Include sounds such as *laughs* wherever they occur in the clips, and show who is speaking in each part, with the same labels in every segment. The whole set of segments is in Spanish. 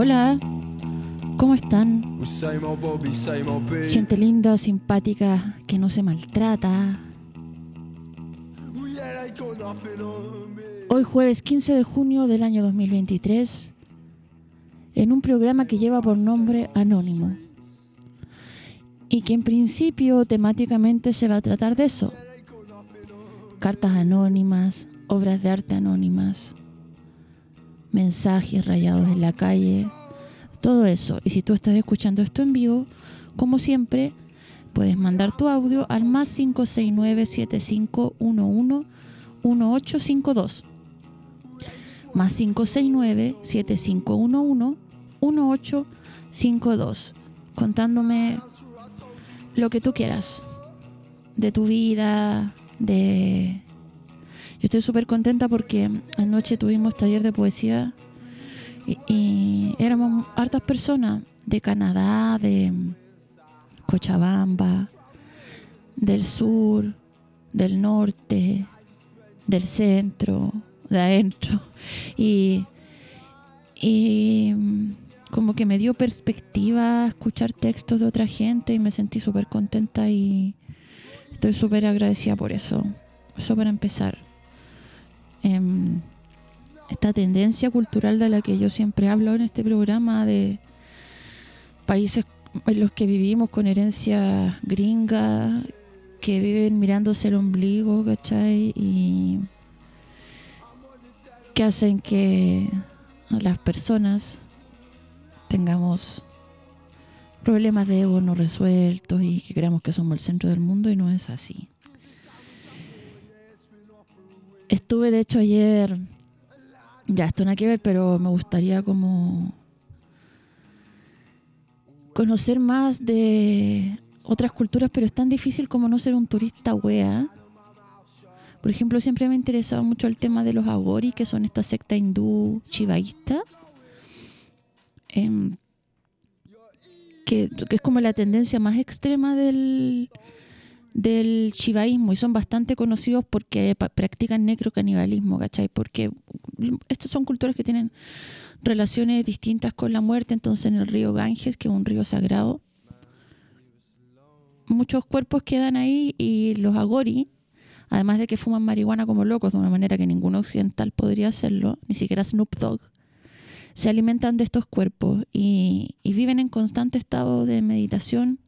Speaker 1: Hola. ¿Cómo están? Gente linda, simpática, que no se maltrata. Hoy jueves 15 de junio del año 2023, en un programa que lleva por nombre Anónimo y que en principio temáticamente se va a tratar de eso. Cartas anónimas, obras de arte anónimas, mensajes rayados en la calle, todo eso. Y si tú estás escuchando esto en vivo, como siempre, puedes mandar tu audio al más 569 7511 1852 más 569 7511 1852 contándome lo que tú quieras de tu vida, de... Yo estoy súper contenta porque anoche tuvimos taller de poesía y, éramos hartas personas de Canadá, de Cochabamba, del sur, del norte, del centro, de adentro. *laughs* Y, y como que me dio perspectiva escuchar textos de otra gente y me sentí súper contenta y estoy súper agradecida por eso. Eso para empezar. Eh, esta tendencia cultural de la que yo siempre hablo en este programa de países en los que vivimos con herencia gringa, que viven mirándose el ombligo, ¿cachai? Y que hacen que las personas tengamos problemas de ego no resueltos y que creamos que somos el centro del mundo y no es así. Estuve de hecho ayer, ya esto no hay que ver, pero me gustaría como conocer más de otras culturas, pero es tan difícil como no ser un turista wea. Por ejemplo, siempre me ha interesado mucho el tema de los agori, que son esta secta hindú chivaísta. Eh, que, que, es como la tendencia más extrema del, del chivaísmo y son bastante conocidos porque practican necrocanibalismo, ¿cachai? Porque estas son culturas que tienen relaciones distintas con la muerte, entonces en el río Ganges, que es un río sagrado, muchos cuerpos quedan ahí y los agori, además de que fuman marihuana como locos de una manera que ningún occidental podría hacerlo, ni siquiera Snoop Dogg, se alimentan de estos cuerpos y, y viven en constante estado de meditación.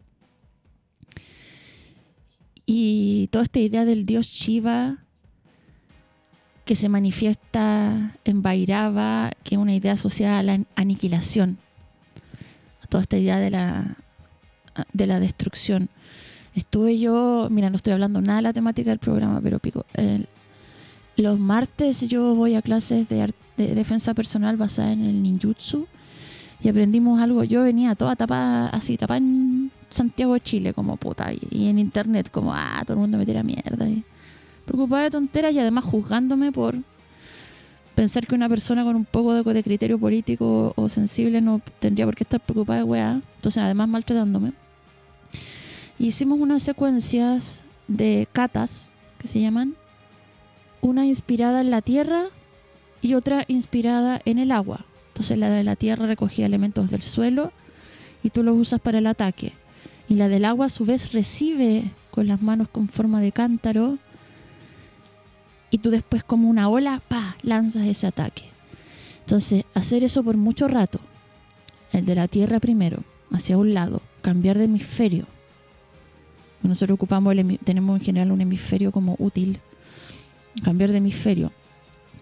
Speaker 1: Y toda esta idea del dios Shiva que se manifiesta en Bairava, que es una idea asociada a la aniquilación, toda esta idea de la, de la destrucción. Estuve yo, mira, no estoy hablando nada de la temática del programa, pero pico. Los martes yo voy a clases de, de defensa personal basada en el ninjutsu y aprendimos algo. Yo venía toda tapada, así, tapada en Santiago de Chile, como puta, y, y en internet, como, ah, todo el mundo me tira mierda. Y, preocupada de tonteras y además juzgándome por pensar que una persona con un poco de, criterio político o sensible no tendría por qué estar preocupada de weá. Entonces, además, maltratándome. Hicimos unas secuencias de catas, que se llaman, una inspirada en la tierra y otra inspirada en el agua. Entonces la de la tierra recogía elementos del suelo y tú los usas para el ataque. Y la del agua a su vez recibe con las manos con forma de cántaro y tú después como una ola, pa, lanzas ese ataque. Entonces, hacer eso por mucho rato, el de la tierra primero, hacia un lado, cambiar de hemisferio. Nosotros ocupamos el, tenemos en general un hemisferio como útil. Cambiar de hemisferio,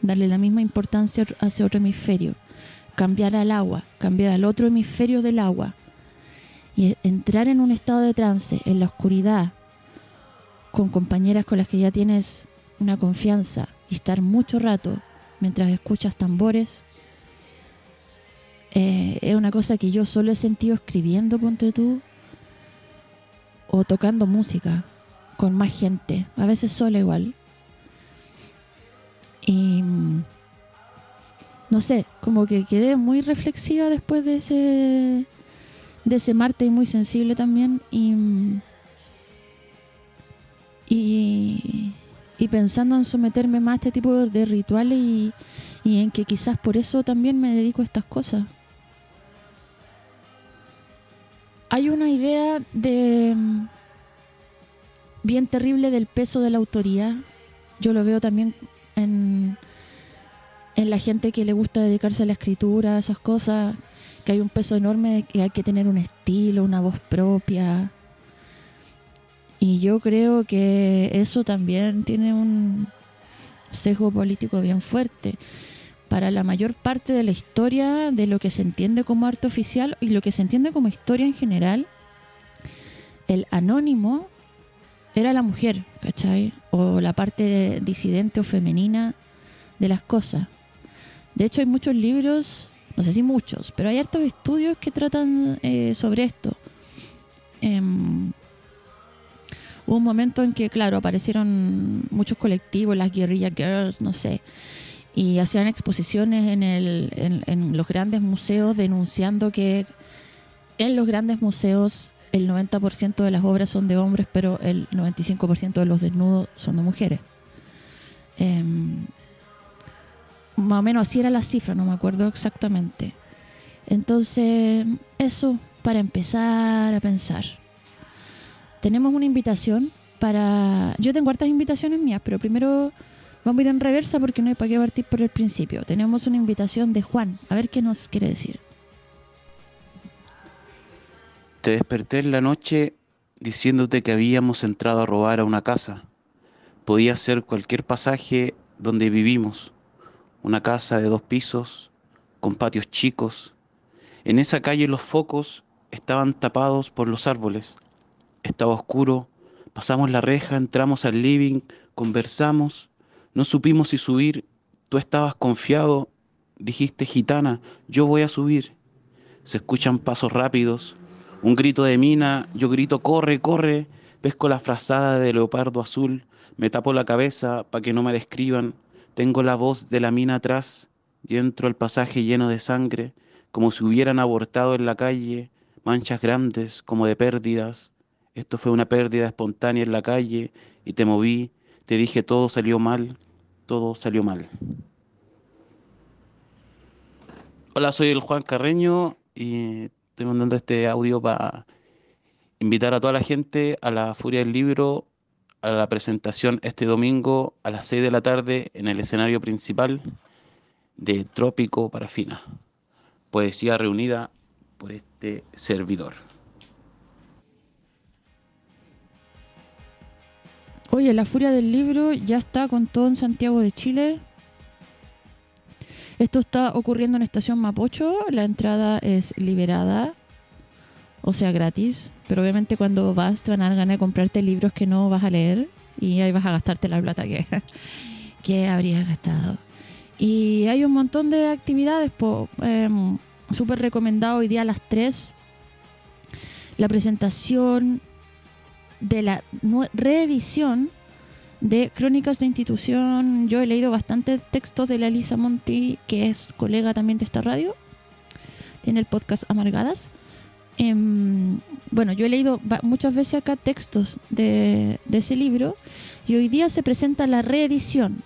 Speaker 1: darle la misma importancia hacia otro hemisferio, cambiar al agua, cambiar al otro hemisferio del agua y entrar en un estado de trance, en la oscuridad, con compañeras con las que ya tienes una confianza y estar mucho rato mientras escuchas tambores eh, es una cosa que yo solo he sentido escribiendo, ponte tú, o tocando música con más gente, a veces sola igual. Y no sé, como que quedé muy reflexiva después de ese de ese martes y muy sensible también y y, pensando en someterme más a este tipo de rituales y, en que quizás por eso también me dedico a estas cosas. hay una idea de bien terrible del peso de la autoría. Yo lo veo también en, en la gente que le gusta dedicarse a la escritura, esas cosas, que hay un peso enorme de que hay que tener un estilo, una voz propia. Y yo creo que eso también tiene un sesgo político bien fuerte. Para la mayor parte de la historia de lo que se entiende como arte oficial y lo que se entiende como historia en general, el anónimo era la mujer, ¿cachai? O la parte disidente o femenina de las cosas. De hecho, hay muchos libros, no sé si muchos, pero hay hartos estudios que tratan eh, sobre esto. Em, hubo un momento en que, claro, aparecieron muchos colectivos, las guerrilla girls, no sé, y hacían exposiciones en, el, en, los grandes museos denunciando que en los grandes museos el 90% de las obras son de hombres, pero el 95% de los desnudos son de mujeres. Em, más o menos así era la cifra, no me acuerdo exactamente. Entonces, eso para empezar a pensar. Tenemos una invitación para... Yo tengo hartas invitaciones mías, pero primero vamos a ir en reversa porque no hay para qué partir por el principio. Tenemos una invitación de Juan, a ver qué nos quiere decir.
Speaker 2: Te desperté en la noche diciéndote que habíamos entrado a robar a una casa. Podía ser cualquier pasaje donde vivimos, una casa de dos pisos, con patios chicos. En esa calle los focos estaban tapados por los árboles. Estaba oscuro, pasamos la reja, entramos al living, conversamos, no supimos si subir, tú estabas confiado, dijiste gitana, yo voy a subir. Se escuchan pasos rápidos, un grito de mina, yo grito, corre, corre, pesco la frazada de leopardo azul, me tapo la cabeza para que no me describan, tengo la voz de la mina atrás y entro pasaje lleno de sangre, como si hubieran abortado en la calle, manchas grandes como de pérdidas. Esto fue una pérdida espontánea en la calle y te moví, te dije todo salió mal, todo salió mal. Hola, soy el Juan Carreño y Estoy mandando este audio para invitar a toda la gente a la Furia del Libro, a la presentación este domingo a las 6 de la tarde en el escenario principal de Trópico Parafina. Poesía reunida por este servidor.
Speaker 1: Oye, la Furia del Libro ya está con todo en Santiago de Chile. Esto está ocurriendo en Estación Mapocho. La entrada es liberada, o sea, gratis. Pero obviamente cuando vas te van a dar ganas de comprarte libros que no vas a leer y ahí vas a gastarte la plata que, *laughs* que habrías gastado. Y hay un montón de actividades, eh, recomendado hoy día a las 3. La presentación de la reedición de Crónicas de Institución. Yo he leído bastantes textos de la Elisa Monti, que es colega también de esta radio. Tiene el podcast Amargadas. Em, bueno, yo he leído muchas veces acá textos de, ese libro y hoy día se presenta la reedición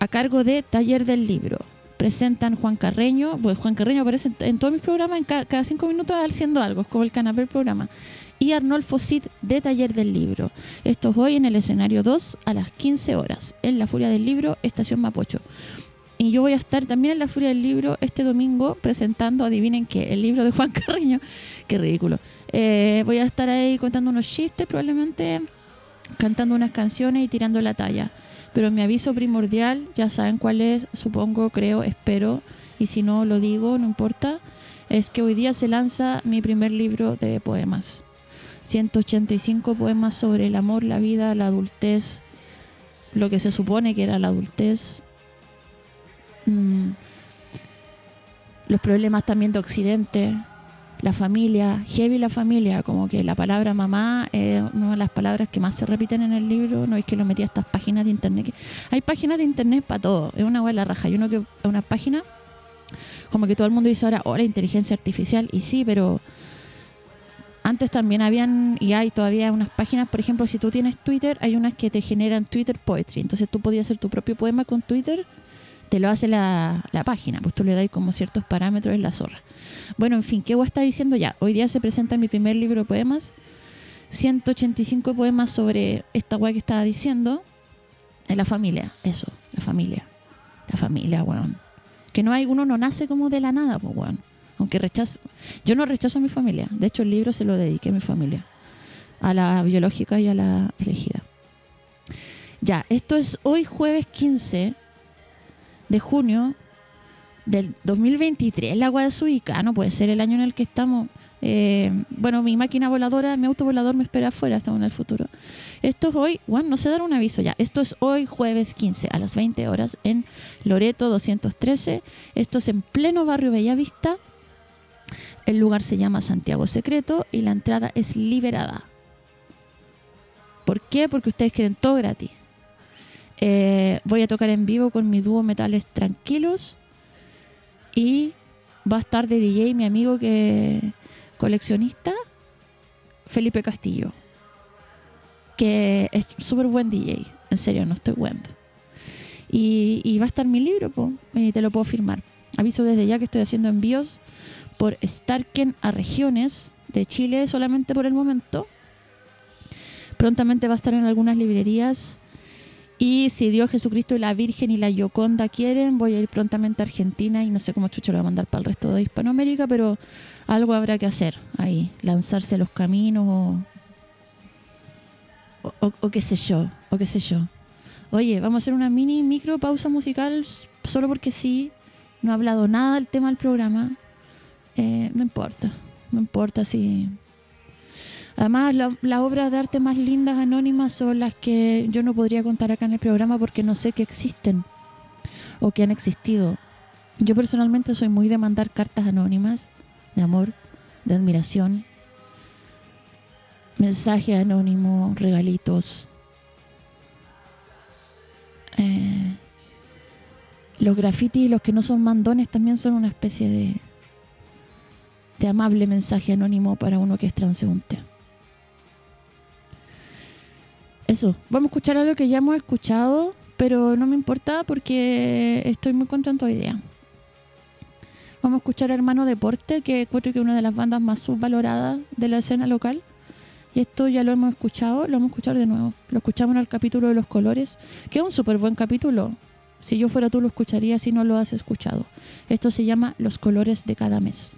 Speaker 1: a cargo de Taller del Libro. Presentan Juan Carreño, pues Juan Carreño aparece en, todos mis programas, en cada, cinco minutos haciendo algo, es como el canapé del programa y Arnolfo Cid de Taller del Libro. Esto es hoy en el escenario 2 a las 15 horas, en la Furia del Libro, Estación Mapocho. Y yo voy a estar también en la Furia del Libro este domingo presentando, adivinen qué, el libro de Juan *laughs* Carreño. Qué ridículo. Eh, voy a estar ahí contando unos chistes, probablemente cantando unas canciones y tirando la talla. Pero mi aviso primordial, ya saben cuál es, supongo, creo, espero, y si no lo digo, no importa, es que hoy día se lanza mi primer libro de poemas. 185 poemas sobre el amor, la vida, la adultez, lo que se supone que era la adultez, mm, los problemas también de Occidente, la familia, heavy la familia, como que la palabra mamá es una de las palabras que más se repiten en el libro, no es que lo metí a estas páginas de internet. hay páginas de internet para todo, es una buena raja. Hay uno que una página, como que todo el mundo dice ahora, oh, la inteligencia artificial, y sí, pero antes también habían, y hay todavía unas páginas, por ejemplo, si tú tienes Twitter, hay unas que te generan Twitter Poetry. Entonces tú podías hacer tu propio poema con Twitter te lo hace la, la página, pues tú le das como ciertos parámetros en la zorra. Bueno, en fin, ¿qué voy a estar diciendo ya? Hoy día se presenta mi primer libro de poemas, 185 poemas sobre esta weá que estaba diciendo, en la familia, eso, la familia, la familia, weón. Que no hay, uno no nace como de la nada, pues, weón. Aunque rechazo, yo no rechazo a mi familia, de hecho el libro se lo dediqué a mi familia, a la biológica y a la elegida. Ya, esto es hoy jueves 15 de junio del 2023. La agua de Suica, no puede ser el año en el que estamos. Eh, bueno, mi máquina voladora, mi auto volador me espera afuera, estamos en el futuro. Esto es hoy, bueno, no sé dar un aviso ya. Esto es hoy jueves 15 a las 20 horas en Loreto 213. Esto es en pleno barrio Bellavista. El lugar se llama Santiago Secreto y la entrada es liberada. ¿Por qué? Porque ustedes quieren todo gratis. Eh, voy a tocar en vivo con mi dúo Metales Tranquilos. Y va a estar de DJ mi amigo que coleccionista Felipe Castillo que es súper buen DJ en serio no estoy bueno y, va a estar mi libro y te lo puedo firmar. Aviso desde ya que estoy haciendo envíos por Starken a regiones de Chile solamente por el momento. Prontamente va a estar en algunas librerías y si Dios Jesucristo y la Virgen y la Yoconda quieren, voy a ir prontamente a Argentina y no sé cómo chucho lo voy a mandar para el resto de Hispanoamérica, pero algo habrá que hacer ahí, lanzarse a los caminos o, o, qué sé yo, o qué sé yo. Oye, vamos a hacer una mini micro pausa musical solo porque sí, no he hablado nada del tema del programa. Eh, no importa, no importa si Además, las obras de arte más lindas anónimas son las que yo no podría contar acá en el programa porque no sé que existen o que han existido. Yo personalmente soy muy de mandar cartas anónimas de amor, de admiración, mensajes anónimos, regalitos. Eh, los grafitis, los que no son mandones, también son una especie de, de amable mensaje anónimo para uno que es transeúnte. Eso, vamos a escuchar algo que ya hemos escuchado, pero no me importa porque estoy muy contento hoy día. Vamos a escuchar a Hermano Deporte, que creo que es una de las bandas más subvaloradas de la escena local. Y esto ya lo hemos escuchado, lo vamos a escuchar de nuevo. Lo escuchamos en el capítulo de los colores, que es un súper buen capítulo. Si yo fuera tú lo escucharía si no lo has escuchado. Esto se llama Los colores de cada mes.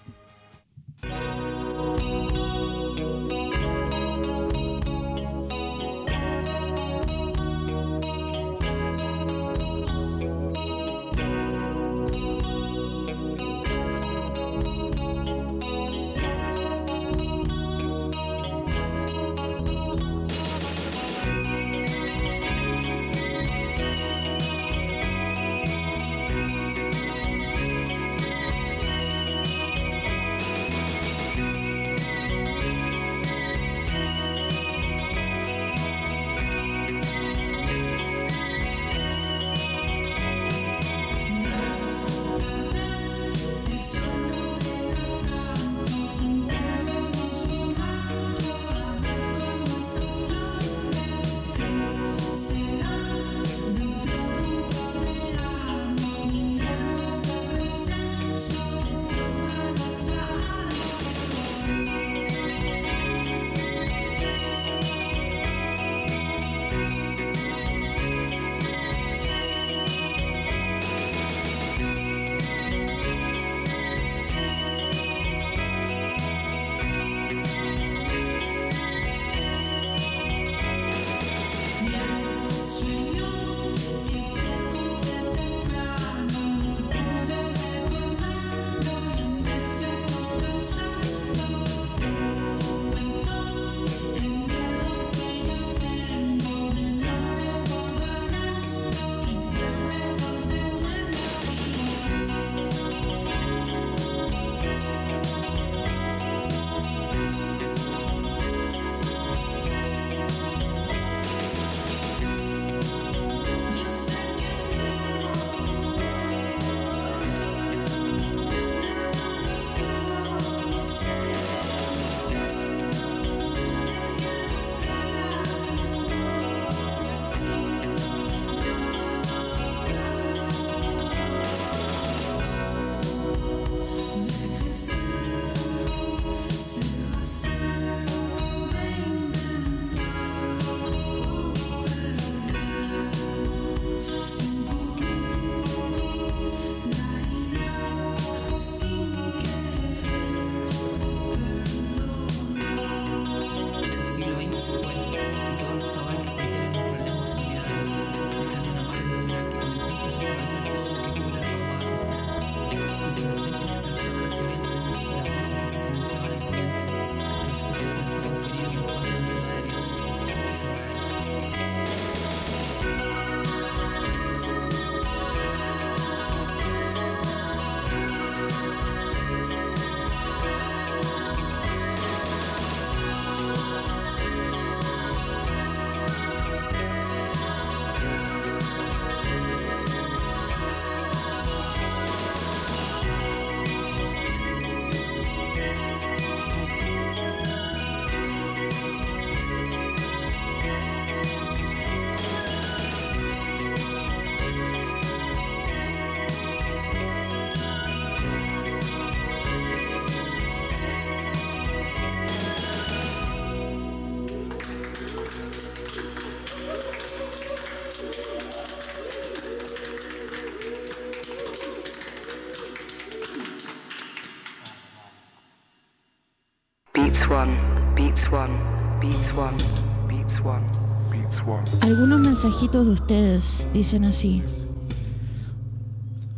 Speaker 1: Algunos mensajitos de ustedes dicen así.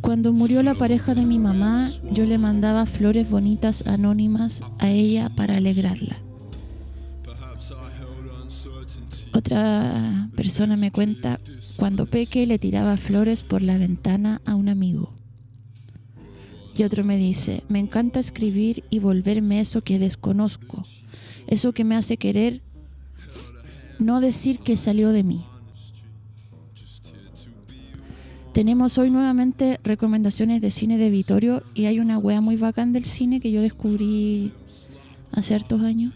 Speaker 1: Cuando murió la pareja de mi mamá, yo le mandaba flores bonitas anónimas a ella para alegrarla. Otra persona me cuenta, cuando Peque le tiraba flores por la ventana a un amigo. Y otro me dice, me encanta escribir y volverme eso que desconozco, eso que me hace querer no decir que salió de mí. Tenemos hoy nuevamente recomendaciones de cine de Vitorio y hay una wea muy bacán del cine que yo descubrí hace hartos años.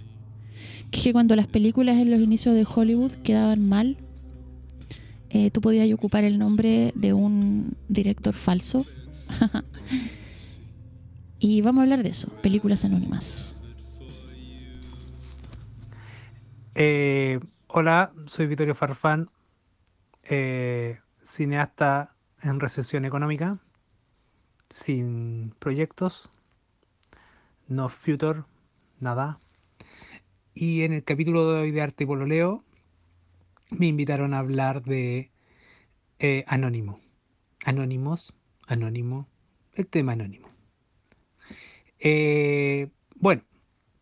Speaker 1: Que cuando las películas en los inicios de Hollywood quedaban mal, eh, tú podías ocupar el nombre de un director falso *laughs* Y vamos a hablar de eso, películas anónimas.
Speaker 3: Eh, hola, soy Vittorio Farfán, eh, cineasta en recesión económica, sin proyectos, no future, nada. Y en el capítulo de hoy de Arte y Pololeo me invitaron a hablar de eh, Anónimo. Anónimos, Anónimo, el tema Anónimo. Eh, bueno,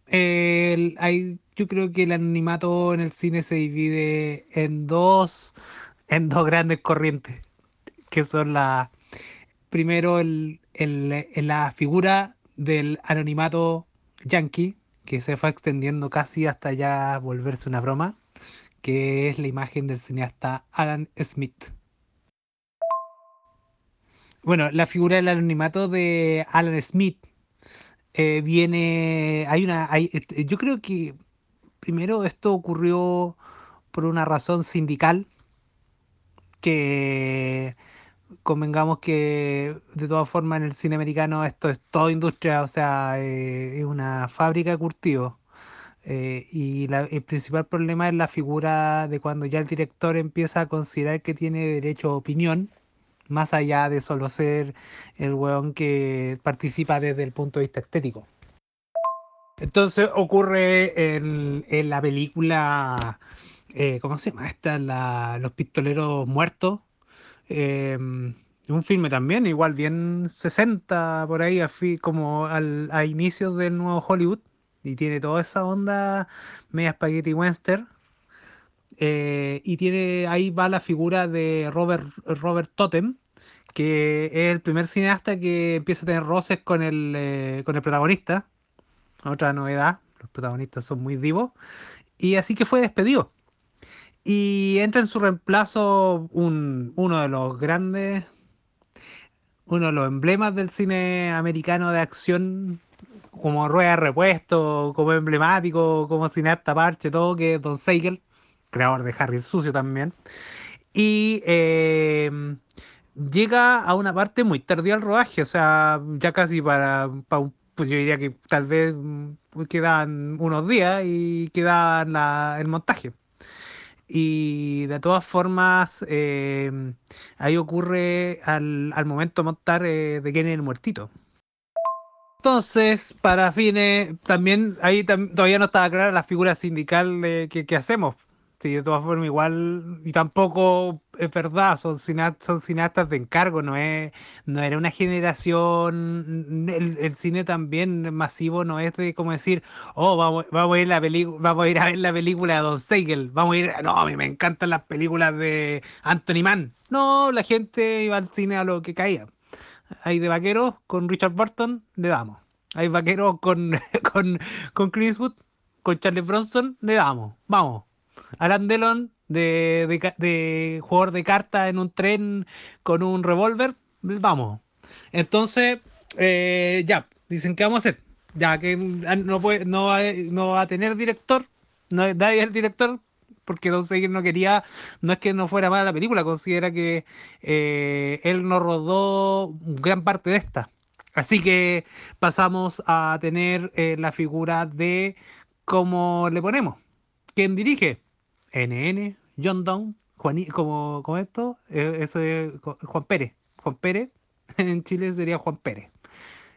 Speaker 3: yo creo que el anonimato en el cine se divide en dos, en dos grandes corrientes, que son la, primero el, la figura del anonimato yankee, que se fue extendiendo casi hasta ya volverse una broma, que es la imagen del cineasta Alan Smith. Bueno, la figura del anonimato de Alan Smith eh, viene, hay una, hay, este, yo creo que primero esto ocurrió por una razón sindical, que convengamos que de todas formas en el cine americano esto es toda industria, o sea, eh, es una fábrica de cultivo. Eh, y el principal problema es la figura de cuando ya el director empieza a considerar que tiene derecho a opinión más allá de solo ser el weón que participa desde el punto de vista estético. Entonces ocurre en, la película, eh, ¿cómo se llama esta? Los pistoleros muertos. Em, un filme también, igual bien 60 por ahí, como al, a inicios del nuevo Hollywood. Y tiene toda esa onda media spaghetti western. Eh, y tiene ahí va la figura de Robert, Robert Totem, que es el primer cineasta que empieza a tener roces con el, eh, con el protagonista. Otra novedad, los protagonistas son muy divos. Y así que fue despedido. Y entra en su reemplazo un, uno de los grandes, uno de los emblemas del cine americano de acción, como rueda de repuesto, como emblemático, como cineasta parche, todo, que es Don Seigel, creador de Harry el Sucio también. Y eh, llega a una parte muy tardía el rodaje, o sea, ya casi para, pues yo diría que tal vez mm, quedan unos días y queda el montaje. Y de todas formas, em, ahí ocurre al, momento de montar eh, de quién el muertito. Entonces, para fines, también ahí todavía no estaba clara la figura sindical que, que hacemos. Sí, de todas formas, igual, y tampoco es verdad, son, cineastas, son cineastas de encargo, no es, no era una generación, el, cine también masivo no es de como decir, oh, vamos, vamos a ir la vamos a ir a ver la película de Don Seigel, vamos a ir, no, a mí me encantan las películas de Anthony Mann. No, la gente iba al cine a lo que caía. Hay de vaqueros con Richard Burton, le damos. Hay vaqueros con, *laughs* con, con Chris Wood, con Charlie Bronson, le damos. Vamos Alan Delon, de, de, jugador de carta en un tren con un revólver, vamos. Entonces, eh, ya, dicen que vamos a hacer. Ya que no, puede, no, va, no va a tener director, no, nadie el director, porque Don Seguir no quería, no es que no fuera mala la película, considera que eh, él no rodó gran parte de esta. Así que pasamos a tener eh, la figura de cómo le ponemos. ¿Quién dirige? NN, John Down, Juan, como, esto, eh, eso es Juan Pérez. Juan Pérez, *laughs* en Chile sería Juan Pérez.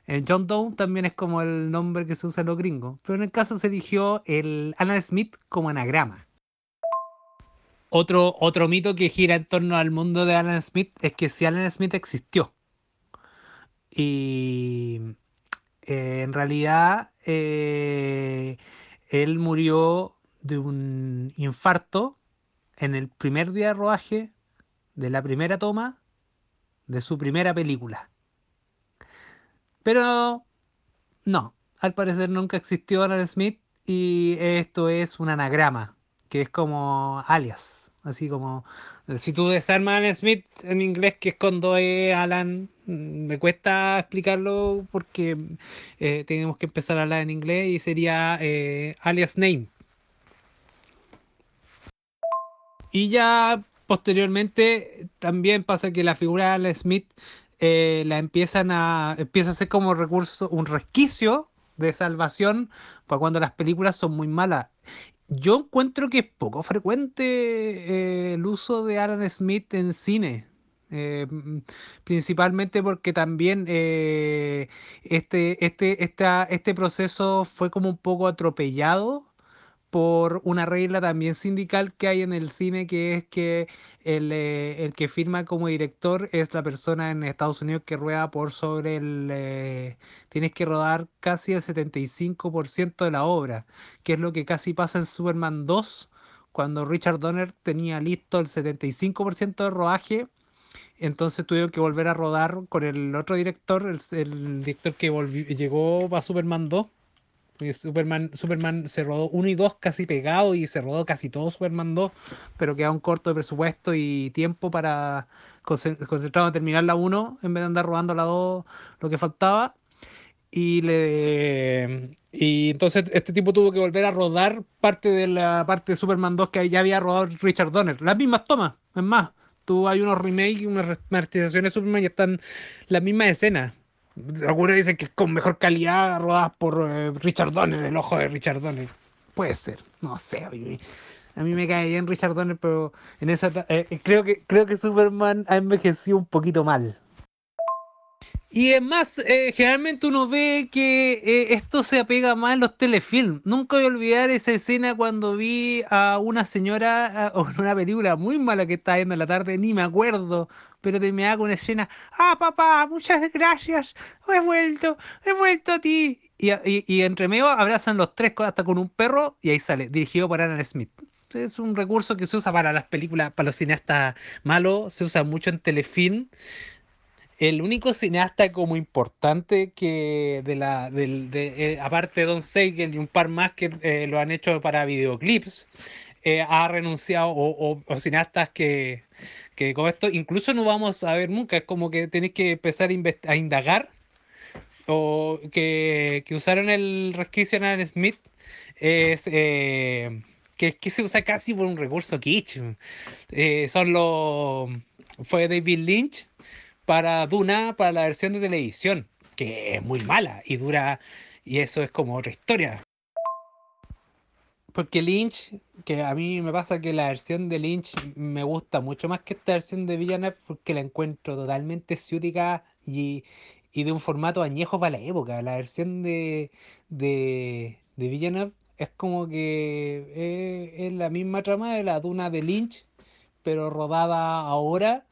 Speaker 3: Eh, John Doe también es como el nombre que se usa en los gringos, pero en el caso se eligió el Alan Smith como anagrama. Otro, otro mito que gira en torno al mundo de Alan Smith es que si Alan Smith existió. Y eh, en realidad él murió de un infarto en el primer día de rodaje de la primera toma de su primera película. Pero no, al parecer nunca existió Alan Smith y esto es un anagrama, que es como alias, así como si tú desarmas Alan Smith en inglés, que es con dos E, Alan, mm, me cuesta explicarlo porque eh, tenemos que empezar a hablar en inglés y sería eh, alias name. Y ya posteriormente también pasa que la figura de Alan Smith eh, la empiezan a empieza a ser como recurso un resquicio de salvación para cuando las películas son muy malas yo encuentro que es poco frecuente eh, el uso de Alan Smith en cine. Eh, principalmente porque también este, este, este proceso fue como un poco atropellado por una regla también sindical que hay en el cine, que es que el, eh, que firma como director es la persona en Estados Unidos que rueda por sobre el... Eh, tienes que rodar casi el 75% de la obra, que es lo que casi pasa en Superman 2, cuando Richard Donner tenía listo el 75% de rodaje. Entonces tuvieron que volver a rodar con el otro director, el, director que llegó a Superman 2 Superman, Superman se rodó 1 y 2 casi pegado y se rodó casi todo Superman 2, pero queda un corto de presupuesto y tiempo para concentrado en terminar la 1 en vez de andar rodando la 2 lo que faltaba. Y le y entonces este tipo tuvo que volver a rodar parte de la parte de Superman 2 que ya había rodado Richard Donner. Las mismas tomas, es más. Tú hay unos remakes y unas remasterizaciones de Superman y están las mismas escenas algunos dicen que es con mejor calidad rodadas por eh, Richard Donner, el ojo de Richard Donner. Puede ser, no sé. A mí, me cae bien Richard Donner, pero en esa eh, eh, creo que creo que Superman ha envejecido un poquito mal. Y es más, eh, generalmente uno ve que esto se apega más en los telefilms. Nunca voy a olvidar esa escena cuando vi a una señora en *laughs* una película muy mala que estaba viendo en la tarde, ni me acuerdo, pero terminaba con una escena, ah papá, muchas gracias, he vuelto, he vuelto a ti. Y, y, entre medio abrazan los tres hasta con un perro y ahí sale, dirigido por Alan Smith es un recurso que se usa para las películas, para los cineastas malos, se usa mucho en telefilm el único cineasta como importante que de la del, de, eh, aparte de Don Seigel y un par más que eh, lo han hecho para videoclips eh, ha renunciado o, cineastas que, que con esto incluso no vamos a ver nunca. Es como que tenéis que empezar a, indagar. O que, que, usaron el resquicio en Smith es que, que se usa casi por un recurso kitsch. Son los fue David Lynch para Duna, para la versión de televisión, que es muy mala y dura, y eso es como otra historia. Porque Lynch, que a mí me pasa que la versión de Lynch me gusta mucho más que esta versión de Villeneuve porque la encuentro totalmente ciútica y, de un formato añejo para la época. La versión de, de, de Villeneuve es como que es, es la misma trama de la Duna de Lynch, pero rodada ahora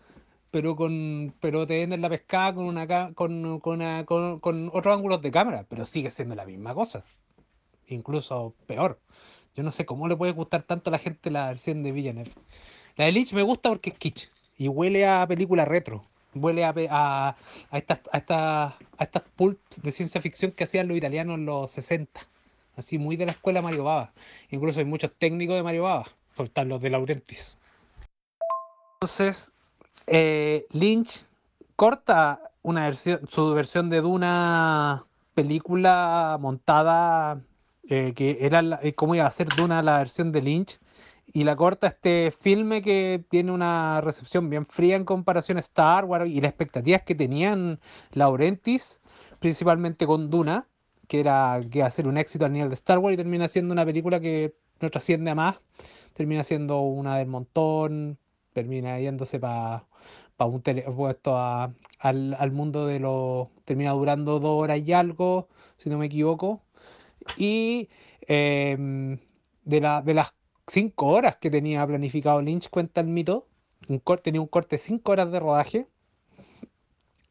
Speaker 3: pero con pero te venden la pescada con una con, con, con, otros ángulos de cámara, pero sigue siendo la misma cosa. Incluso peor. Yo no sé cómo le puede gustar tanto a la gente la versión de Villeneuve. La de Lynch me gusta porque es kitsch y huele a película retro. Huele a, a, a estas a a de ciencia ficción que hacían los italianos en los 60. Así muy de la escuela Mario Baba. Incluso hay muchos técnicos de Mario Baba. Están los de Laurentis. Entonces, eh, Lynch corta una versión, su versión de Duna película montada eh, que era la, eh, iba a ser Duna la versión de Lynch y la corta este filme que tiene una recepción bien fría en comparación a Star Wars y las expectativas que tenían Laurentis principalmente con Duna que era que iba a ser un éxito a nivel de Star Wars y termina siendo una película que no trasciende a más termina siendo una del montón termina yéndose para para un puesto a, al, al mundo de los... Termina durando dos horas y algo, si no me equivoco. Y em, de, la, de las cinco horas que tenía planificado Lynch, cuenta el mito, tenía un corte de cinco horas de rodaje.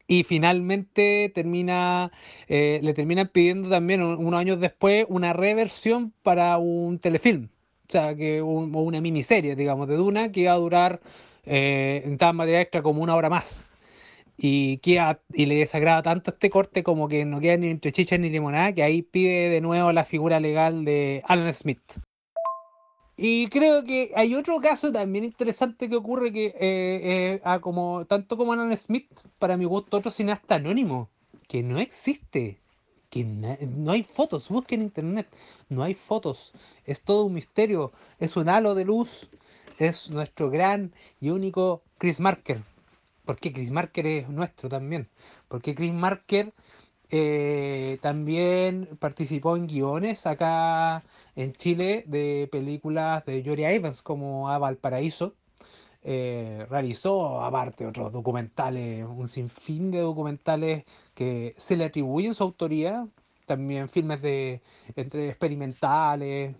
Speaker 3: Y finalmente termina, eh, le terminan pidiendo también un- unos años después una reversión para un telefilm. O sea, que un- una miniserie, digamos, de Duna que iba a durar eh, en tal materia extra como una hora más. Y, queda- y le desagrada tanto este corte como que no queda ni entre chicha ni limonada, que ahí pide de nuevo la figura legal de Alan Smith. Y creo que hay otro caso también interesante que ocurre que, eh, eh, como, tanto como Alan Smith, para mi gusto, otro cineasta anónimo, que no existe, que no hay fotos, busquen en internet, no hay fotos, es todo un misterio, es un halo de luz, es nuestro gran y único Chris Marker. Porque Chris Marker es nuestro también. Porque Chris Marker eh, también participó en guiones acá en Chile de películas de Jory Evans como A Valparaíso. Eh, realizó aparte otros documentales, un sinfín de documentales que se le atribuyen su autoría, también filmes de entre experimentales,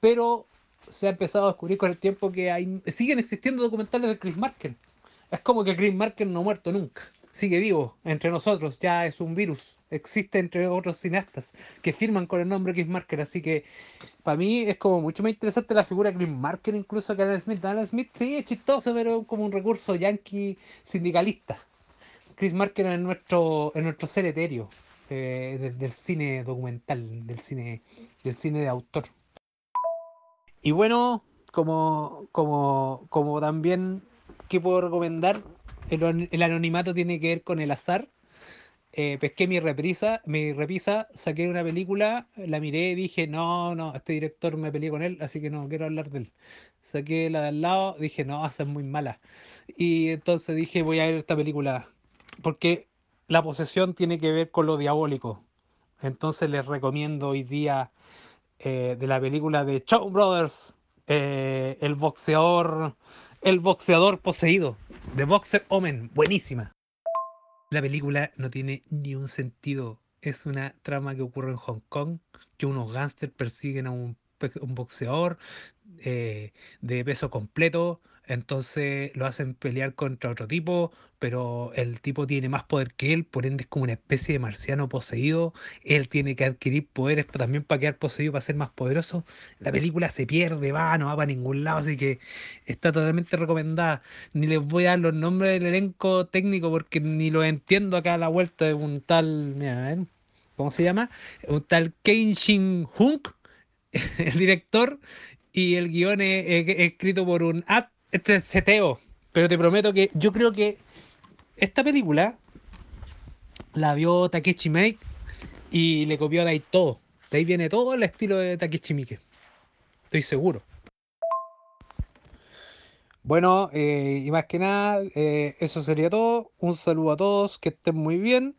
Speaker 3: pero se ha empezado a descubrir con el tiempo que hay, siguen existiendo documentales de Chris Marker. Es como que Chris Marker no ha muerto nunca. Sigue vivo entre nosotros, ya es un virus. Existe entre otros cineastas que firman con el nombre Chris Marker. Así que para mí es como mucho más interesante la figura de Chris Marker incluso que Alan Smith. Alan Smith sí es chistoso, pero como un recurso yankee sindicalista. Chris Marker es nuestro, es nuestro ser etéreo eh, del, del cine documental, del cine, del cine de autor. Y bueno, como, como, como también, ¿qué puedo recomendar? El, el anonimato tiene que ver con el azar. Eh, pesqué mi reprisa, mi repisa, saqué una película, la miré y dije, no, no, este director me peleé con él, así que no quiero hablar de él. Saqué la de al lado, dije, no, esa es muy mala. Y entonces dije, voy a ver esta película, porque la posesión tiene que ver con lo diabólico. Entonces les recomiendo hoy día eh, de la película de Shaw Brothers, eh, el boxeador, el boxeador poseído, The Boxer Omen, buenísima. La película no tiene ni un sentido. Es una trama que ocurre en Hong Kong, que unos gángsters persiguen a un boxeador eh, de peso completo, entonces lo hacen pelear contra otro tipo, pero el tipo tiene más poder que él, por ende es como una especie de marciano poseído. Él tiene que adquirir poderes también para quedar poseído, para ser más poderoso. La película se pierde, va, no va para ningún lado, así que está totalmente recomendada. Ni les voy a dar los nombres del elenco técnico porque ni los entiendo acá a la vuelta de un tal, mira, a ver, ¿cómo se llama? Un tal Kane Shin Hunk, *laughs* el director, y el guion es, es- es escrito por un ad, este es seteo. Pero te prometo que yo creo que esta película la vio Takeshi Miike y le copió de ahí todo. De ahí viene todo el estilo de Takeshi Miike. Estoy seguro. Bueno, eh, y más que nada, eh, eso sería todo. Un saludo a todos, que estén muy bien.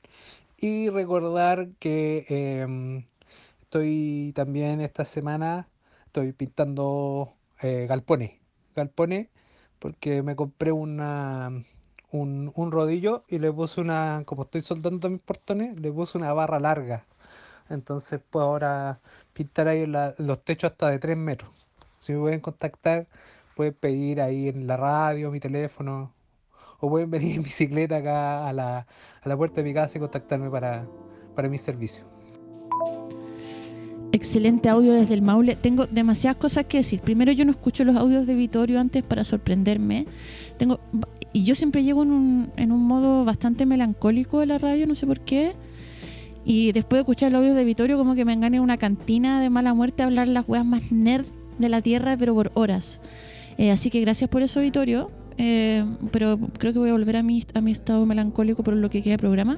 Speaker 3: Y recordar que em, estoy también esta semana, estoy pintando eh, galpones. Galpones, porque me compré una, un, un rodillo y le puse una, como estoy soldando mis portones, le puse una barra larga. Entonces puedo ahora pintar ahí la- los techos hasta de 3 metros. Si me pueden contactar, pueden pedir ahí en la radio, mi teléfono, o pueden *laughs* venir en bicicleta acá a la, a la puerta de mi casa y contactarme para, para mis servicios.
Speaker 1: Excelente audio desde el Maule. Tengo demasiadas cosas que decir. Primero, yo no escucho los audios de Vitorio antes para sorprenderme. Tengo y yo siempre llego en un, en un modo bastante melancólico de la radio, no sé por qué. Y después de escuchar el audio de Vitorio, como que me engañé en una cantina de mala muerte a hablar las weas más nerd de la tierra, pero por horas. Eh, así que gracias por eso, Vitorio. Eh, pero creo que voy a volver a mi, a mi estado melancólico por lo que queda de programa.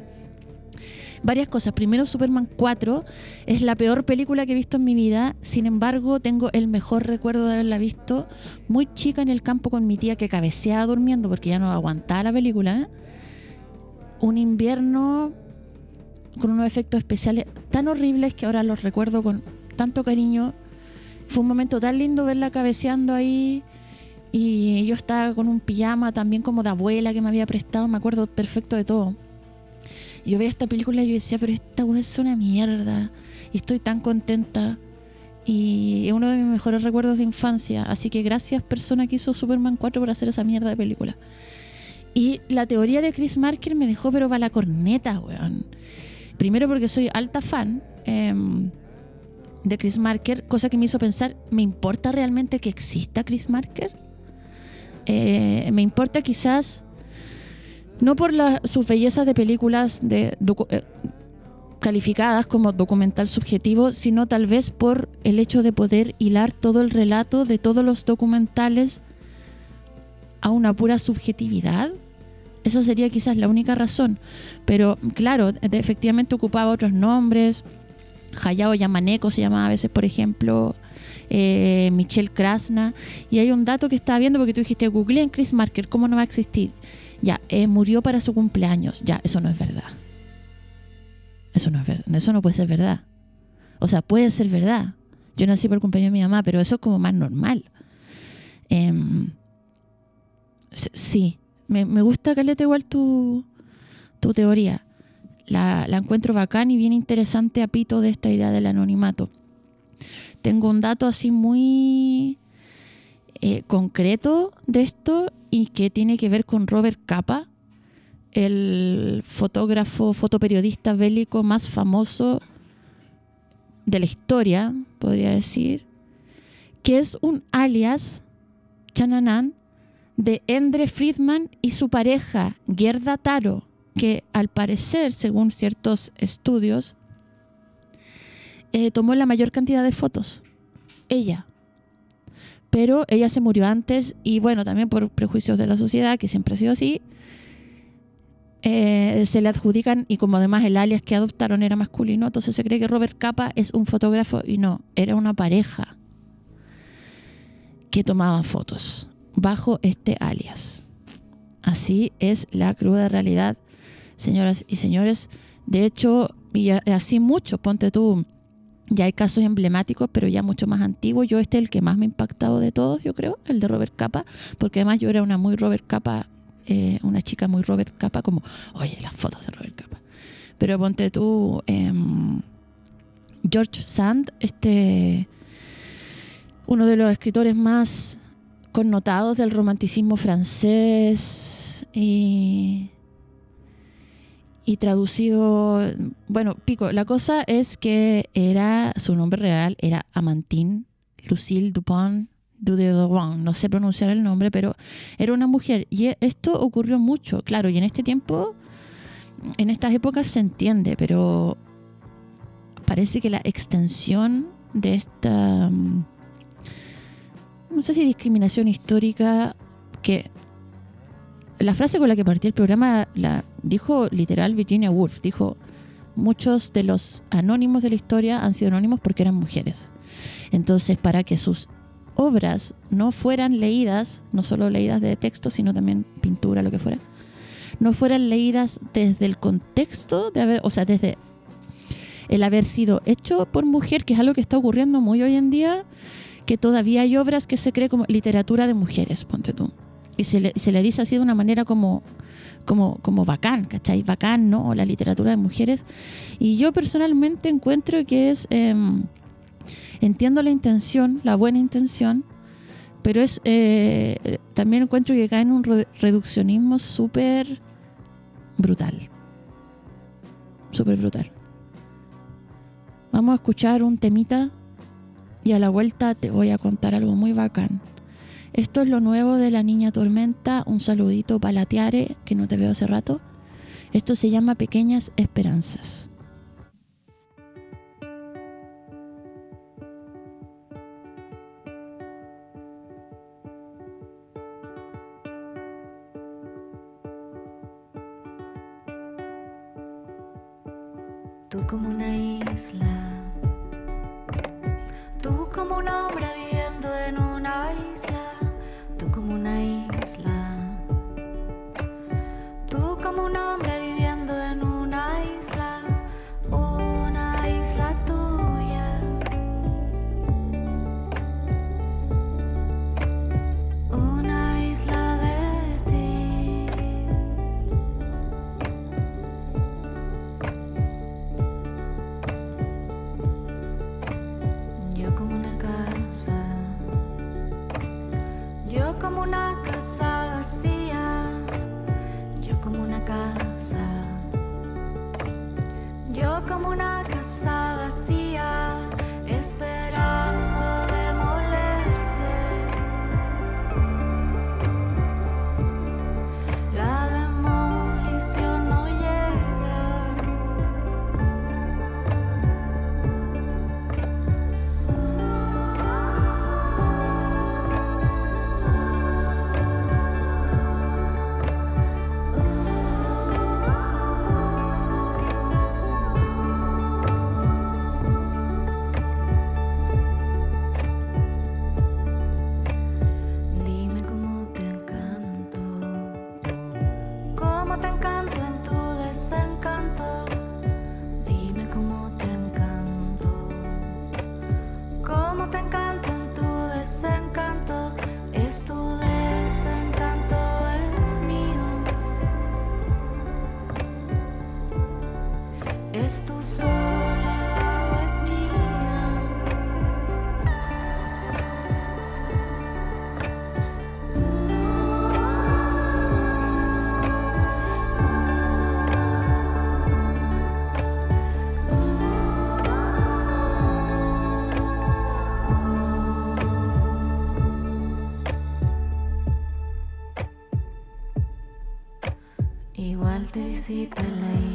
Speaker 1: Varias cosas. Primero, Superman 4 es la peor película que he visto en mi vida. Sin embargo, tengo el mejor recuerdo de haberla visto muy chica en el campo con mi tía que cabeceaba durmiendo porque ya no aguantaba la película. Un invierno con unos efectos especiales tan horribles que ahora los recuerdo con tanto cariño. Fue un momento tan lindo verla cabeceando ahí Y yo estaba con un pijama también como de abuela que me había prestado, me acuerdo perfecto de todo. Yo veía esta película y yo decía, pero esta weá es una mierda. Y estoy tan contenta. Y es uno de mis mejores recuerdos de infancia. Así que gracias, persona que hizo Superman 4 por hacer esa mierda de película. Y la teoría de Chris Marker me dejó, pero para la corneta, weón. Primero porque soy alta fan em, de Chris Marker, cosa que me hizo pensar, ¿me importa realmente que exista Chris Marker? Eh, me importa quizás, no por la, sus bellezas de películas de, eh, calificadas como documental subjetivo, sino tal vez por el hecho de poder hilar todo el relato de todos los documentales a una pura subjetividad. Eso sería quizás la única razón. Pero claro, efectivamente ocupaba otros nombres. Hayao Yamaneko se llamaba a veces, por ejemplo. eh, Michelle Krasna. Y hay un dato que estaba viendo porque tú dijiste, Google en Chris Marker, ¿cómo no va a existir? Ya, eh, murió para su cumpleaños. Ya, eso no es verdad. Eso no es verdad. Eso no puede ser verdad. O sea, puede ser verdad. Yo nací por el cumpleaños de mi mamá, pero eso es como más normal. Em, sí, me, me gusta, Caleta, igual tu, tu teoría. La, la encuentro bacán y bien interesante a pito de esta idea del anonimato. Tengo un dato así muy eh, concreto de esto y que tiene que ver con Robert Capa, el fotógrafo, fotoperiodista bélico más famoso de la historia, podría decir, que es un alias, Chananan, de Endre Friedman y su pareja, Gerda Taro, que al parecer, según ciertos estudios, eh, tomó la mayor cantidad de fotos. Ella. Pero ella se murió antes y bueno, también por prejuicios de la sociedad, que siempre ha sido así, eh, se le adjudican y como además el alias que adoptaron era masculino, entonces se cree que Robert Capa es un fotógrafo y no, era una pareja que tomaba fotos bajo este alias. Así es la cruda realidad, señoras y señores. De hecho, y así mucho, ponte tú, ya hay casos emblemáticos, pero ya mucho más antiguos. Yo este es el que más me ha impactado de todos, yo creo, el de Robert Capa, porque además yo era una muy Robert Capa, eh, una chica muy Robert Capa, como, oye, las fotos de Robert Capa. Pero ponte tú, em, George Sand, este, uno de los escritores más connotados del romanticismo francés y, y traducido, bueno, pico, la cosa es que era, su nombre real era Amantine Lucille Dupont Dudevant, no sé pronunciar el nombre, pero era una mujer. Y e- esto ocurrió mucho, claro, y en este tiempo, en estas épocas se entiende, pero parece que la extensión de esta, mm, no sé si discriminación histórica, que la frase con la que partí el programa la dijo literal Virginia Woolf, dijo, muchos de los anónimos de la historia han sido anónimos porque eran mujeres. Entonces, para que sus obras no fueran leídas, no solo leídas de texto, sino también pintura, lo que fuera, no fueran leídas desde el contexto de haber, o sea, desde el haber sido hecho por mujer, que es algo que está ocurriendo muy hoy en día, que todavía hay obras que se cree como literatura de mujeres, ponte tú. Y se le, dice así de una manera como, como, como bacán, ¿cachai? Bacán, ¿no? La literatura de mujeres. Y yo personalmente encuentro que es... em, entiendo la intención, la buena intención, pero es eh, también encuentro que cae en un re- reduccionismo súper brutal. Súper brutal. Vamos a escuchar un temita y a la vuelta te voy a contar algo muy bacán. Esto es lo nuevo de la Niña Tormenta. Un saludito para que no te veo hace rato. Esto se llama Pequeñas Esperanzas.
Speaker 4: Te visito en la isla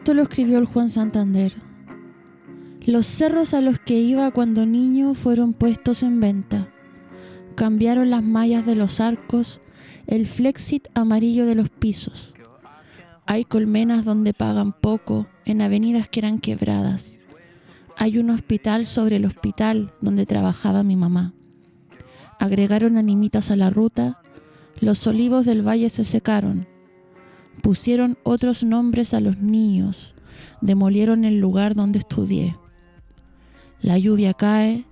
Speaker 1: Esto lo escribió el Juan Santander. Los cerros a los que iba cuando niño fueron puestos en venta. Cambiaron las mallas de los arcos, el flexit amarillo de los pisos. Hay colmenas donde pagan poco, en avenidas que eran quebradas. Hay un hospital sobre el hospital donde trabajaba mi mamá. Agregaron animitas a la ruta, los olivos del valle se secaron, pusieron otros nombres a los niños, demolieron el lugar donde estudié. La lluvia cae,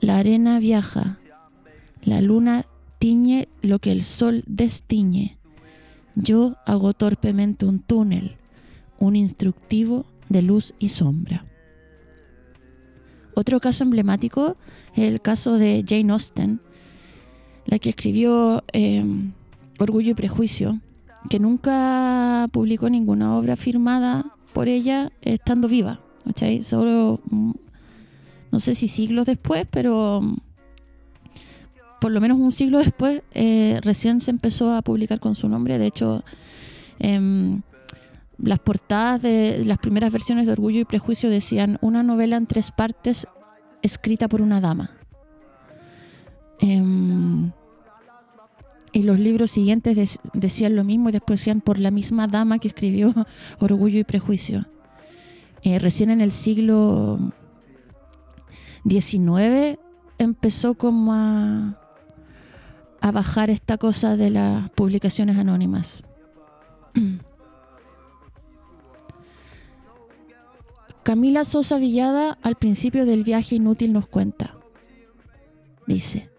Speaker 1: la arena viaja, la luna tiñe lo que el sol destiñe. Yo hago torpemente un túnel, un instructivo de luz y sombra. Otro caso emblemático es el caso de Jane Austen, la que escribió eh, Orgullo y Prejuicio, que nunca publicó ninguna obra firmada por ella estando viva. ¿cachai? Solo, mm, no sé si siglos después, pero mm, por lo menos un siglo después, eh, recién se empezó a publicar con su nombre. De hecho, em, las portadas de las primeras versiones de Orgullo y Prejuicio decían una novela en tres partes escrita por una dama. Em, y los libros siguientes dec- decían lo mismo y después decían por la misma dama que escribió *laughs* Orgullo y Prejuicio. Eh, recién en el siglo XIX empezó como a bajar esta cosa de las publicaciones anónimas. *clears throat* Camila Sosa Villada al principio del viaje inútil nos cuenta. Dice,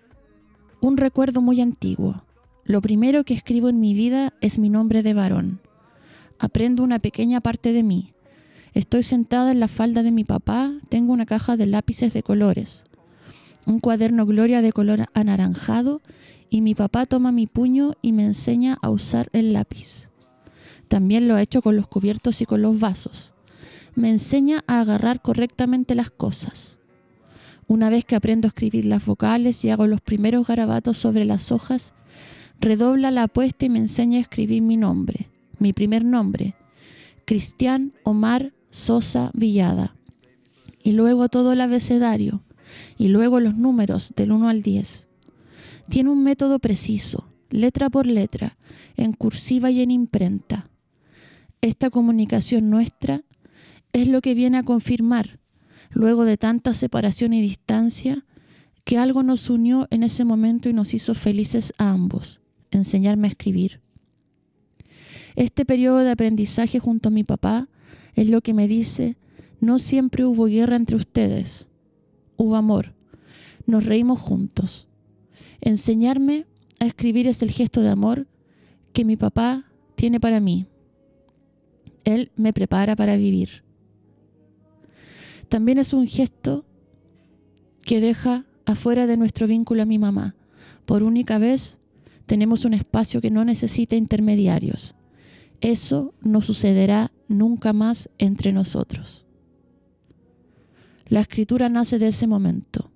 Speaker 1: un recuerdo muy antiguo. Lo primero que escribo en mi vida es mi nombre de varón. Aprendo una pequeña parte de mí. Estoy sentada en la falda de mi papá, tengo una caja de lápices de colores, un cuaderno Gloria de color anaranjado y mi papá toma mi puño y me enseña a usar el lápiz. También lo ha hecho con los cubiertos y con los vasos. Me enseña a agarrar correctamente las cosas. Una vez que aprendo a escribir las vocales y hago los primeros garabatos sobre las hojas, redobla la apuesta y me enseña a escribir mi nombre, mi primer nombre, Cristian Omar Sosa Villada. Y luego todo el abecedario, y luego los números del 1 al 10. Tiene un método preciso, letra por letra, en cursiva y en imprenta. Esta comunicación nuestra es lo que viene a confirmar, luego de tanta separación y distancia, que algo nos unió en ese momento y nos hizo felices a ambos, enseñarme a escribir. Este periodo de aprendizaje junto a mi papá es lo que me dice, no siempre hubo guerra entre ustedes, hubo amor, nos reímos juntos. Enseñarme a escribir es el gesto de amor que mi papá tiene para mí. Él me prepara para vivir. También es un gesto que deja afuera de nuestro vínculo a mi mamá. Por única vez tenemos un espacio que no necesita intermediarios. Eso no sucederá nunca más entre nosotros. La escritura nace de ese momento.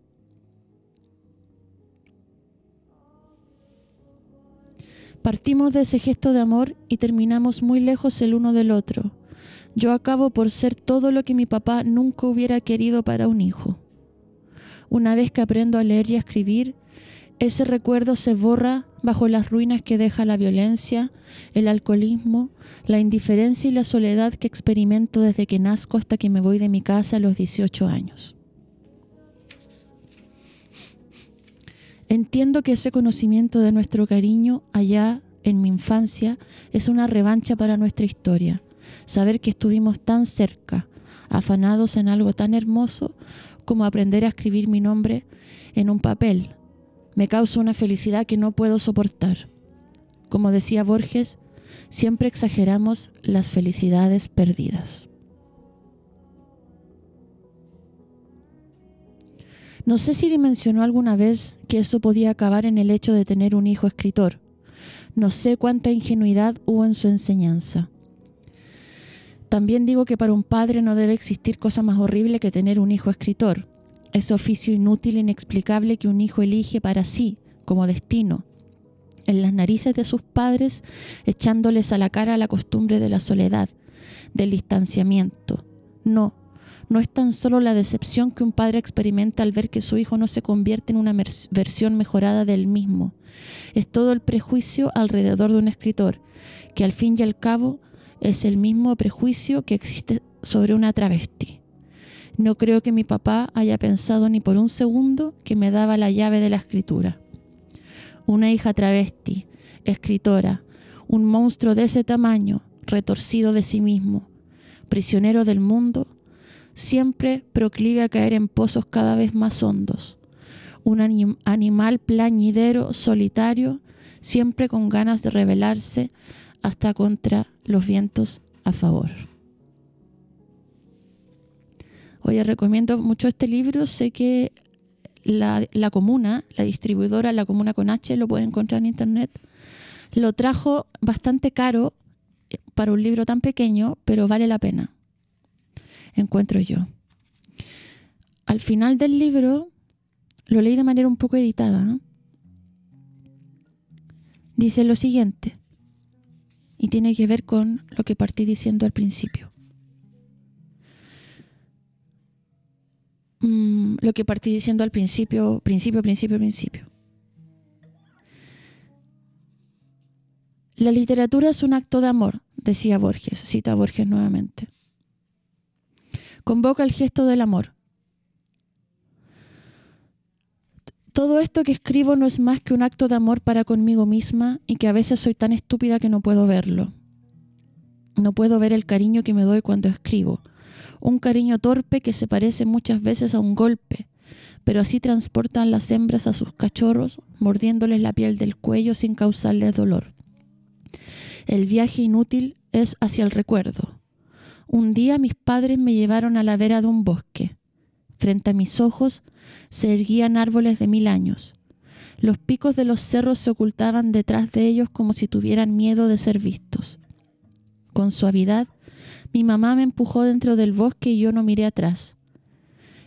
Speaker 1: Partimos de ese gesto de amor y terminamos muy lejos el uno del otro. Yo acabo por ser todo lo que mi papá nunca hubiera querido para un hijo. Una vez que aprendo a leer y a escribir, ese recuerdo se borra bajo las ruinas que deja la violencia, el alcoholismo, la indiferencia y la soledad que experimento desde que nazco hasta que me voy de mi casa a los 18 años. Entiendo que ese conocimiento de nuestro cariño allá en mi infancia es una revancha para nuestra historia. Saber que estuvimos tan cerca, afanados en algo tan hermoso como aprender a escribir mi nombre en un papel, me causa una felicidad que no puedo soportar. Como decía Borges, siempre exageramos las felicidades perdidas. No sé si dimensionó alguna vez que eso podía acabar en el hecho de tener un hijo escritor. No sé cuánta ingenuidad hubo en su enseñanza. También digo que para un padre no debe existir cosa más horrible que tener un hijo escritor, ese oficio inútil e inexplicable que un hijo elige para sí como destino, en las narices de sus padres, echándoles a la cara la costumbre de la soledad, del distanciamiento. No, no es tan solo la decepción que un padre experimenta al ver que su hijo no se convierte en una versión mejorada del mismo. Es todo el prejuicio alrededor de un escritor, que al fin y al cabo es el mismo prejuicio que existe sobre una travesti. No creo que mi papá haya pensado ni por un segundo que me daba la llave de la escritura. Una hija travesti, escritora, un monstruo de ese tamaño, retorcido de sí mismo, prisionero del mundo, siempre proclive a caer en pozos cada vez más hondos. Un animal plañidero, solitario, siempre con ganas de rebelarse hasta contra los vientos a favor. Oye, recomiendo mucho este libro. Sé que la, comuna, la distribuidora, la comuna con H, lo puede encontrar en internet. Lo trajo bastante caro eh, para un libro tan pequeño, pero vale la pena encuentro yo. Al final del libro, lo leí de manera un poco editada, dice lo siguiente, y tiene que ver con lo que partí diciendo al principio. Mm, lo que partí diciendo al principio, principio, principio, principio. La literatura es un acto de amor, decía Borges, cita Borges nuevamente convoca el gesto del amor. Todo esto que escribo no es más que un acto de amor para conmigo misma y que a veces soy tan estúpida que no puedo verlo. No puedo ver el cariño que me doy cuando escribo. Un cariño torpe que se parece muchas veces a un golpe, pero así transportan las hembras a sus cachorros, mordiéndoles la piel del cuello sin causarles dolor. El viaje inútil es hacia el recuerdo, un día mis padres me llevaron a la vera de un bosque. Frente a mis ojos se erguían árboles de mil años. Los picos de los cerros se ocultaban detrás de ellos como si tuvieran miedo de ser vistos. Con suavidad, mi mamá me empujó dentro del bosque y yo no miré atrás.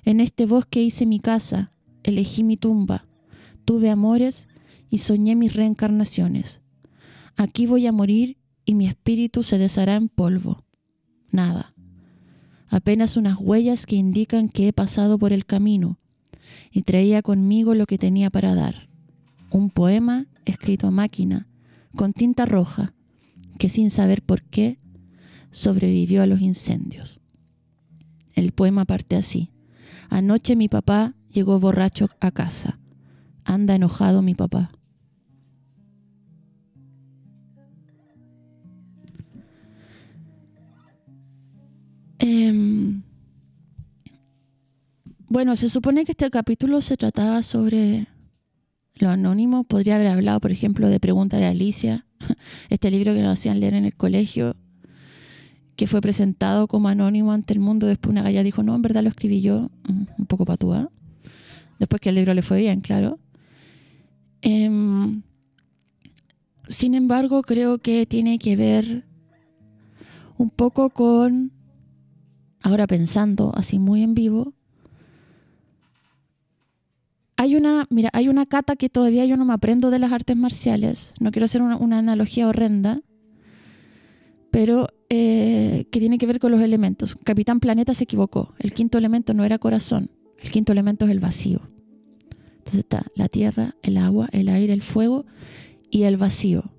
Speaker 1: En este bosque hice mi casa, elegí mi tumba, tuve amores y soñé mis reencarnaciones. Aquí voy a morir y mi espíritu se deshará en polvo nada. Apenas unas huellas que indican que he pasado por el camino y traía conmigo lo que tenía para dar. Un poema escrito a máquina, con tinta roja, que sin saber por qué sobrevivió a los incendios. El poema parte así. Anoche mi papá llegó borracho a casa. Anda enojado mi papá. Em, bueno, se supone que este capítulo se trataba sobre lo anónimo. Podría haber hablado, por ejemplo, de Pregunta de Alicia, *laughs* este libro que nos hacían leer en el colegio, que fue presentado como anónimo ante el mundo. Después una galla dijo, no, en verdad lo escribí yo, mm, un poco patúa. Después que el libro le fue bien, claro. Em, sin embargo, creo que tiene que ver un poco con ahora pensando así muy en vivo, hay una, mira, hay una cata que todavía yo no me aprendo de las artes marciales, no quiero hacer una, analogía horrenda, pero eh, que tiene que ver con los elementos. Capitán Planeta se equivocó, el quinto elemento no era corazón, el quinto elemento es el vacío. Entonces está la tierra, el agua, el aire, el fuego y el vacío.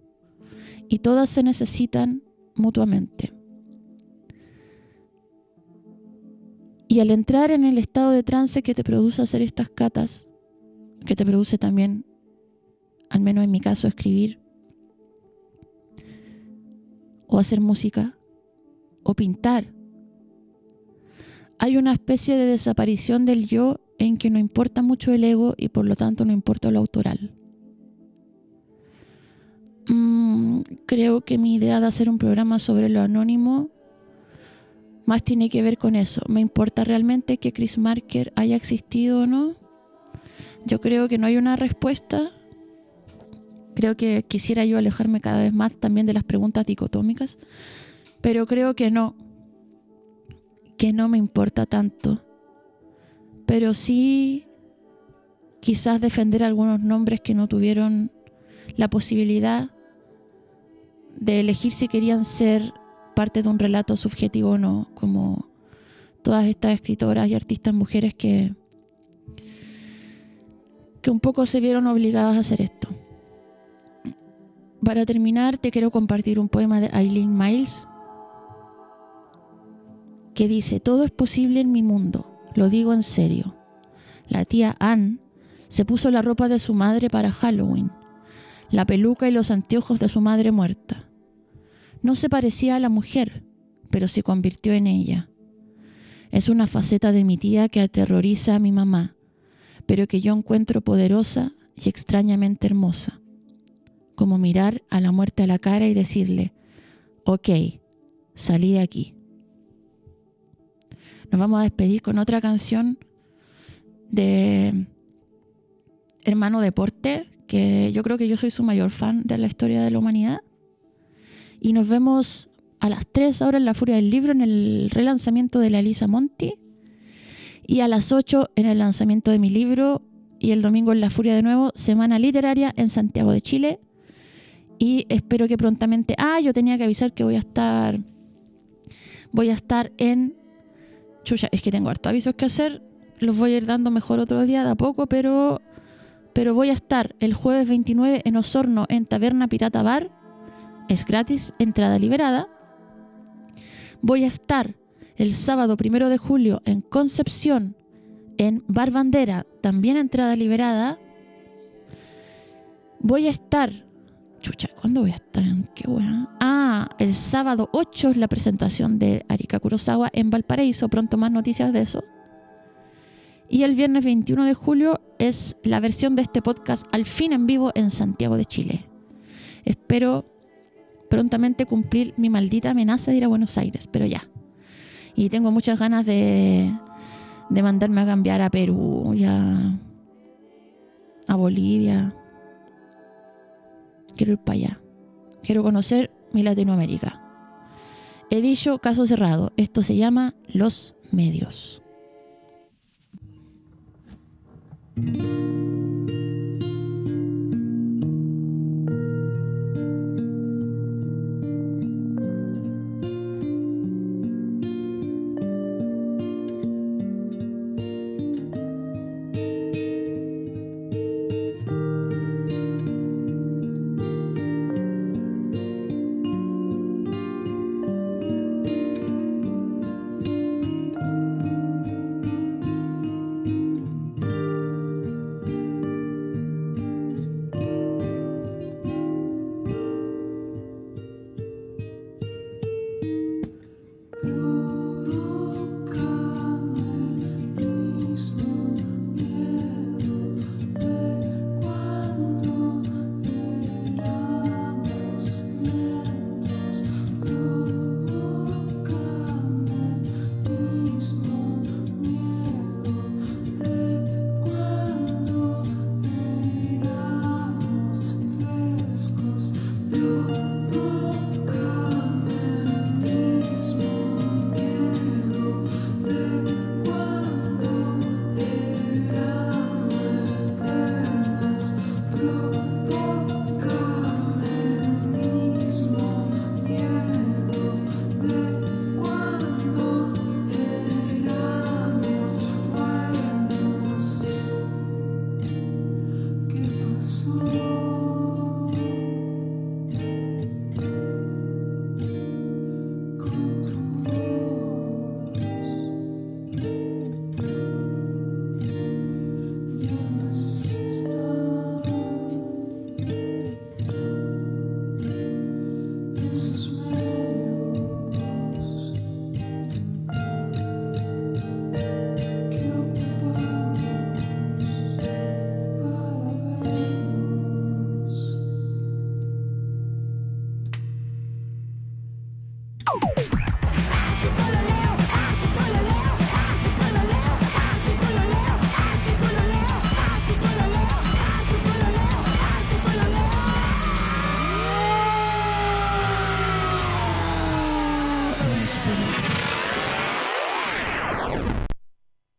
Speaker 1: Y todas se necesitan mutuamente. Y al entrar en el estado de trance que te produce hacer estas catas, que te produce también, al menos en mi caso, escribir, o hacer música, o pintar, hay una especie de desaparición del yo en que no importa mucho el ego y por lo tanto no importa lo autoral. Mm, creo que mi idea de hacer un programa sobre lo anónimo más tiene que ver con eso. ¿Me importa realmente que Chris Marker haya existido o no? Yo creo que no hay una respuesta. Creo que quisiera yo alejarme cada vez más también de las preguntas dicotómicas, pero creo que no, que no me importa tanto. Pero sí quizás defender algunos nombres que no tuvieron la posibilidad de elegir si querían ser parte de un relato subjetivo o no, como todas estas escritoras y artistas mujeres que, que un poco se vieron obligadas a hacer esto. Para terminar, te quiero compartir un poema de Eileen Miles que dice, todo es posible en mi mundo, lo digo en serio. La tía Ann se puso la ropa de su madre para Halloween, la peluca y los anteojos de su madre muerta. No se parecía a la mujer, pero se convirtió en ella. Es una faceta de mi tía que aterroriza a mi mamá, pero que yo encuentro poderosa y extrañamente hermosa. Como mirar a la muerte a la cara y decirle, ok, salí de aquí. Nos vamos a despedir con otra canción de Hermano Deporte, que yo creo que yo soy su mayor fan de la historia de la humanidad. Y nos vemos a las 3 ahora en La Furia del Libro en el relanzamiento de la Elisa Monti. Y a las 8 en el lanzamiento de mi libro. Y el domingo en La Furia de nuevo, Semana Literaria en Santiago de Chile. Y espero que prontamente. Ah, yo tenía que avisar que voy a estar. Voy a estar en. Chucha, es que tengo hartos avisos que hacer. Los voy a ir dando mejor otro día de a poco, pero. Pero voy a estar el jueves 29 en Osorno en Taberna Pirata Bar es gratis, entrada liberada. Voy a estar el sábado primero de julio en Concepción, en Bar Bandera, también entrada liberada. Voy a estar. ¿Cuándo voy a estar? Qué buena. Ah, el sábado 8 es la presentación de Arika Kurosawa en Valparaíso. Pronto más noticias de eso. Y el viernes 21 de julio es la versión de este podcast al fin en vivo en Santiago de Chile. Espero prontamente cumplir mi maldita amenaza de ir a Buenos Aires, pero ya. Y tengo muchas ganas de, de mandarme a cambiar a Perú, ya a Bolivia. Quiero ir para allá. Quiero conocer mi Latinoamérica. He dicho caso cerrado. Esto se llama Los Medios.